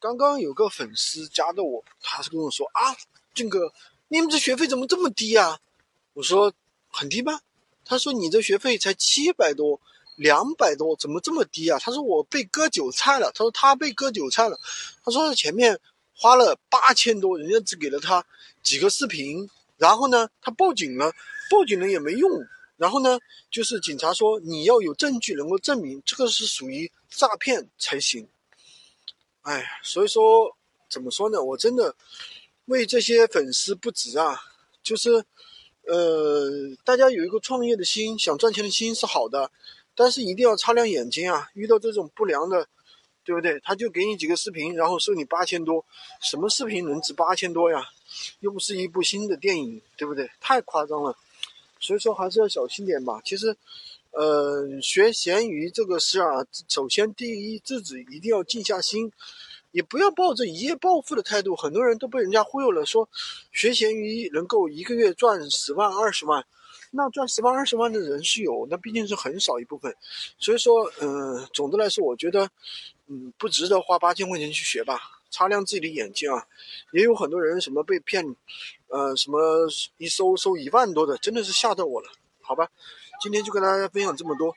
刚刚有个粉丝加的我，他是跟我说啊，俊哥，你们这学费怎么这么低啊？我说很低吗？他说你这学费才七百多，两百多，怎么这么低啊？他说我被割韭菜了。他说他被割韭菜了。他说前面花了八千多，人家只给了他几个视频，然后呢，他报警了，报警了也没用。然后呢，就是警察说你要有证据能够证明这个是属于诈骗才行。哎，所以说怎么说呢？我真的为这些粉丝不值啊！就是，呃，大家有一个创业的心，想赚钱的心是好的，但是一定要擦亮眼睛啊！遇到这种不良的，对不对？他就给你几个视频，然后收你八千多，什么视频能值八千多呀？又不是一部新的电影，对不对？太夸张了！所以说还是要小心点吧。其实，呃，学闲鱼这个事啊，首先第一，自己一定要静下心。也不要抱着一夜暴富的态度，很多人都被人家忽悠了，说学闲鱼能够一个月赚十万二十万，那赚十万二十万的人是有，那毕竟是很少一部分，所以说，嗯，总的来说，我觉得，嗯，不值得花八千块钱去学吧，擦亮自己的眼睛啊，也有很多人什么被骗，呃，什么一收收一万多的，真的是吓到我了，好吧，今天就跟大家分享这么多。